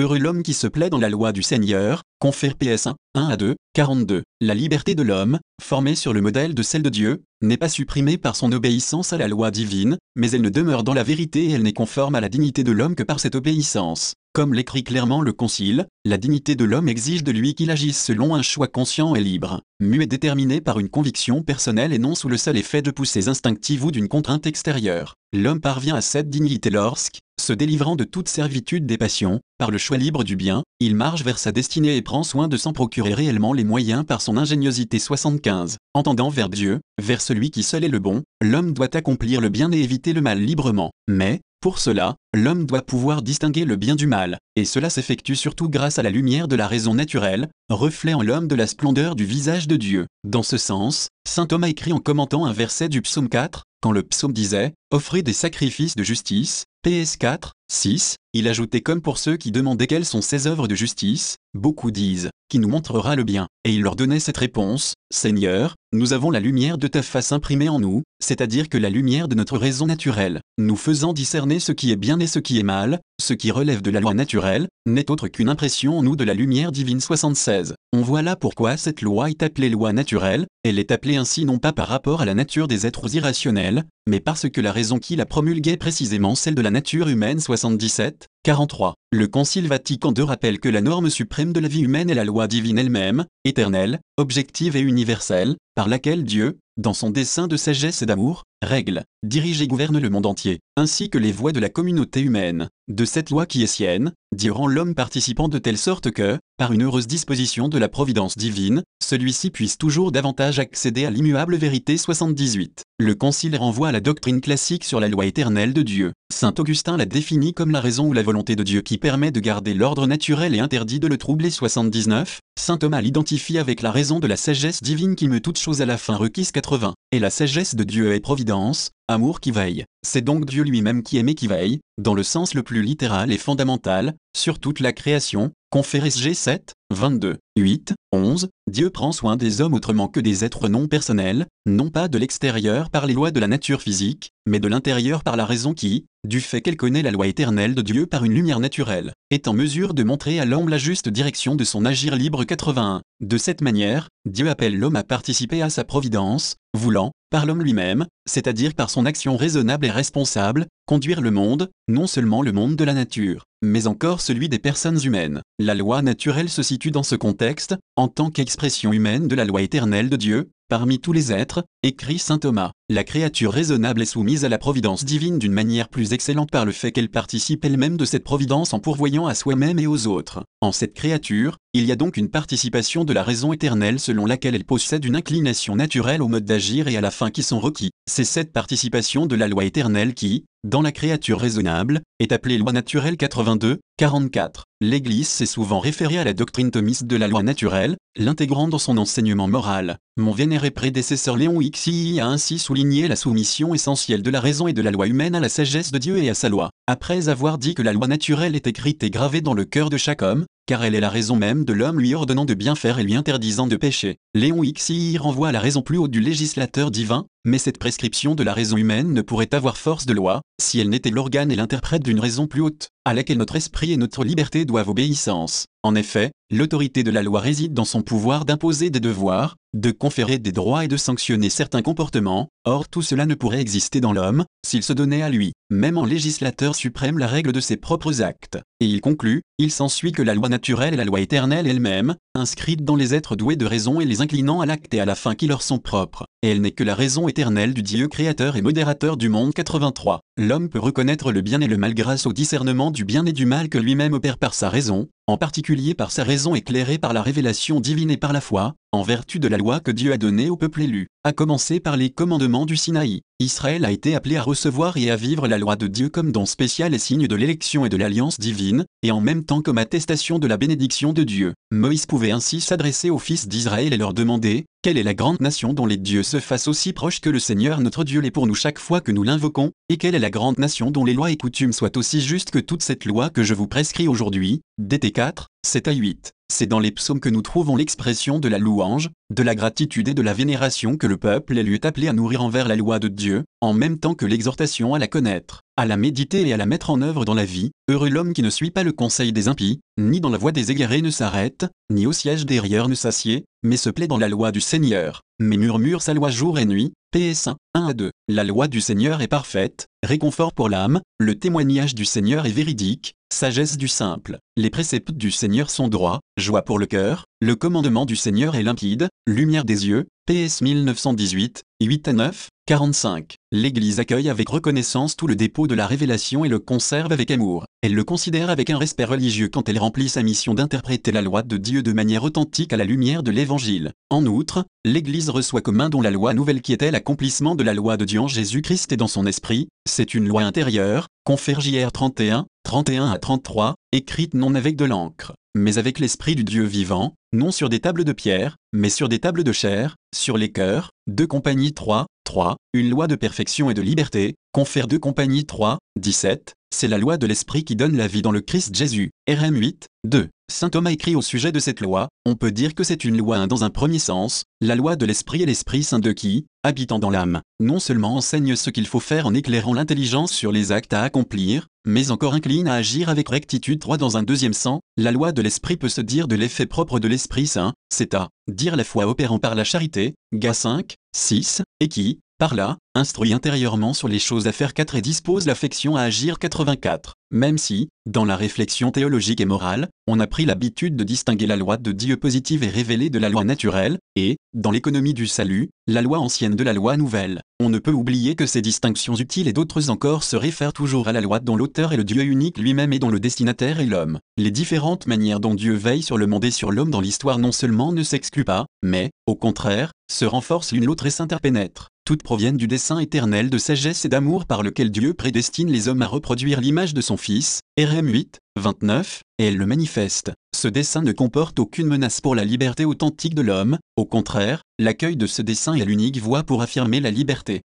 Heureux l'homme qui se plaît dans la loi du Seigneur, confère PS 1, 1 à 2, 42. La liberté de l'homme, formée sur le modèle de celle de Dieu, n'est pas supprimée par son obéissance à la loi divine, mais elle ne demeure dans la vérité et elle n'est conforme à la dignité de l'homme que par cette obéissance. Comme l'écrit clairement le Concile, la dignité de l'homme exige de lui qu'il agisse selon un choix conscient et libre, mu et déterminé par une conviction personnelle et non sous le seul effet de poussées instinctives ou d'une contrainte extérieure. L'homme parvient à cette dignité lorsque, se délivrant de toute servitude des passions, par le choix libre du bien, il marche vers sa destinée et prend soin de s'en procurer réellement les moyens par son ingéniosité 75. Entendant vers Dieu, vers celui qui seul est le bon, l'homme doit accomplir le bien et éviter le mal librement. Mais, pour cela, l'homme doit pouvoir distinguer le bien du mal, et cela s'effectue surtout grâce à la lumière de la raison naturelle, reflet en l'homme de la splendeur du visage de Dieu. Dans ce sens, Saint Thomas écrit en commentant un verset du psaume 4, quand le psaume disait « Offrez des sacrifices de justice », PS 4, 6, il ajoutait comme pour ceux qui demandaient quelles sont ces œuvres de justice, beaucoup disent, qui nous montrera le bien, et il leur donnait cette réponse, Seigneur, nous avons la lumière de ta face imprimée en nous, c'est-à-dire que la lumière de notre raison naturelle, nous faisant discerner ce qui est bien et ce qui est mal, ce qui relève de la loi naturelle, n'est autre qu'une impression en nous de la lumière divine 76. On voit là pourquoi cette loi est appelée loi naturelle, elle est appelée ainsi non pas par rapport à la nature des êtres irrationnels, mais parce que la raison qui la promulguait précisément celle de la nature humaine 77, 43. Le Concile Vatican II rappelle que la norme suprême de la vie humaine est la loi divine elle-même, éternelle, objective et universelle, par laquelle Dieu, dans son dessein de sagesse et d'amour, règle, dirige et gouverne le monde entier, ainsi que les voies de la communauté humaine. De cette loi qui est sienne, Dieu rend l'homme participant de telle sorte que, par une heureuse disposition de la providence divine, celui-ci puisse toujours davantage accéder à l'immuable vérité 78. Le Concile renvoie à la doctrine classique sur la loi éternelle de Dieu. Saint Augustin la définit comme la raison ou la volonté de Dieu qui permet de garder l'ordre naturel et interdit de le troubler 79. Saint Thomas l'identifie avec la raison de la sagesse divine qui meut toute chose à la fin requise 80. Et la sagesse de Dieu est providence, évidence, amour qui veille. C'est donc Dieu lui-même qui aime et qui veille, dans le sens le plus littéral et fondamental, sur toute la création, Conférence G7, 22, 8, 11, Dieu prend soin des hommes autrement que des êtres non personnels, non pas de l'extérieur par les lois de la nature physique, mais de l'intérieur par la raison qui, du fait qu'elle connaît la loi éternelle de Dieu par une lumière naturelle, est en mesure de montrer à l'homme la juste direction de son agir libre 81. De cette manière, Dieu appelle l'homme à participer à sa providence, voulant, par l'homme lui-même, c'est-à-dire par son action raisonnable et responsable, conduire le monde, non seulement le monde de la nature, mais encore celui des personnes humaines. La loi naturelle se situe dans ce contexte, en tant qu'expression humaine de la loi éternelle de Dieu, parmi tous les êtres, écrit saint Thomas. La créature raisonnable est soumise à la providence divine d'une manière plus excellente par le fait qu'elle participe elle-même de cette providence en pourvoyant à soi-même et aux autres. En cette créature, il y a donc une participation de la raison éternelle selon laquelle elle possède une inclination naturelle au mode d'agir et à la fin qui sont requis. C'est cette participation de la loi éternelle qui, dans la créature raisonnable, est appelée loi naturelle 82, 44. L'Église s'est souvent référée à la doctrine thomiste de la loi naturelle, l'intégrant dans son enseignement moral. Mon vénéré prédécesseur Léon XI a ainsi souligné la soumission essentielle de la raison et de la loi humaine à la sagesse de Dieu et à sa loi. Après avoir dit que la loi naturelle est écrite et gravée dans le cœur de chaque homme, car elle est la raison même de l'homme lui ordonnant de bien faire et lui interdisant de pécher. Léon XI renvoie à la raison plus haute du législateur divin, mais cette prescription de la raison humaine ne pourrait avoir force de loi, si elle n'était l'organe et l'interprète d'une raison plus haute, à laquelle notre esprit et notre liberté doivent obéissance. En effet, l'autorité de la loi réside dans son pouvoir d'imposer des devoirs, de conférer des droits et de sanctionner certains comportements, or tout cela ne pourrait exister dans l'homme, s'il se donnait à lui, même en législateur suprême la règle de ses propres actes. Et il conclut, il s'ensuit que la loi naturelle est la loi éternelle elle-même, inscrite dans les êtres doués de raison et les inclinant à l'acte et à la fin qui leur sont propres, et elle n'est que la raison éternelle du Dieu créateur et modérateur du monde 83. L'homme peut reconnaître le bien et le mal grâce au discernement du bien et du mal que lui-même opère par sa raison, en particulier par sa raison éclairée par la révélation divine et par la foi, en vertu de la loi que Dieu a donnée au peuple élu, à commencer par les commandements du Sinaï. Israël a été appelé à recevoir et à vivre la loi de Dieu comme don spécial et signe de l'élection et de l'alliance divine, et en même temps comme attestation de la bénédiction de Dieu. Moïse pouvait ainsi s'adresser aux fils d'Israël et leur demander, quelle est la grande nation dont les dieux se fassent aussi proches que le Seigneur notre Dieu l'est pour nous chaque fois que nous l'invoquons, quelle est la grande nation dont les lois et coutumes soient aussi justes que toute cette loi que je vous prescris aujourd'hui, DT4, 7 à 8. C'est dans les psaumes que nous trouvons l'expression de la louange, de la gratitude et de la vénération que le peuple est lui appelé à nourrir envers la loi de Dieu, en même temps que l'exhortation à la connaître, à la méditer et à la mettre en œuvre dans la vie. Heureux l'homme qui ne suit pas le conseil des impies, ni dans la voie des égarés ne s'arrête, ni au siège des rieurs ne s'assied, mais se plaît dans la loi du Seigneur, mais murmure sa loi jour et nuit. PS 1, 1 à 2. La loi du Seigneur est parfaite, réconfort pour l'âme, le témoignage du Seigneur est véridique, sagesse du simple. Les préceptes du Seigneur sont droits, joie pour le cœur, le commandement du Seigneur est limpide, lumière des yeux. PS 1918, 8 à 9, 45. L'Église accueille avec reconnaissance tout le dépôt de la révélation et le conserve avec amour. Elle le considère avec un respect religieux quand elle remplit sa mission d'interpréter la loi de Dieu de manière authentique à la lumière de l'Évangile. En outre, l'Église reçoit comme un don la loi nouvelle qui était l'accomplissement de la loi de Dieu en Jésus-Christ et dans son esprit. C'est une loi intérieure, confère JR 31, 31 à 33, écrite non avec de l'encre, mais avec l'esprit du Dieu vivant, non sur des tables de pierre, mais sur des tables de chair, sur les cœurs. 2 compagnie 3, 3, une loi de perfection et de liberté, confère 2 compagnie 3, 17, c'est la loi de l'esprit qui donne la vie dans le Christ Jésus. RM 8, 2. Saint Thomas écrit au sujet de cette loi, on peut dire que c'est une loi dans un premier sens, la loi de l'Esprit et l'Esprit Saint de qui, habitant dans l'âme, non seulement enseigne ce qu'il faut faire en éclairant l'intelligence sur les actes à accomplir, mais encore incline à agir avec rectitude 3 dans un deuxième sens, la loi de l'Esprit peut se dire de l'effet propre de l'Esprit Saint, c'est à dire la foi opérant par la charité, Gas 5, 6, et qui, par là, instruit intérieurement sur les choses à faire 4 et dispose l'affection à agir 84. Même si, dans la réflexion théologique et morale, on a pris l'habitude de distinguer la loi de Dieu positive et révélée de la loi naturelle, et, dans l'économie du salut, la loi ancienne de la loi nouvelle, on ne peut oublier que ces distinctions utiles et d'autres encore se réfèrent toujours à la loi dont l'auteur est le Dieu unique lui-même et dont le destinataire est l'homme. Les différentes manières dont Dieu veille sur le monde et sur l'homme dans l'histoire non seulement ne s'excluent pas, mais, au contraire, se renforcent l'une l'autre et s'interpénètrent toutes proviennent du dessein éternel de sagesse et d'amour par lequel Dieu prédestine les hommes à reproduire l'image de son Fils, RM 8, 29, et elle le manifeste. Ce dessein ne comporte aucune menace pour la liberté authentique de l'homme, au contraire, l'accueil de ce dessein est l'unique voie pour affirmer la liberté.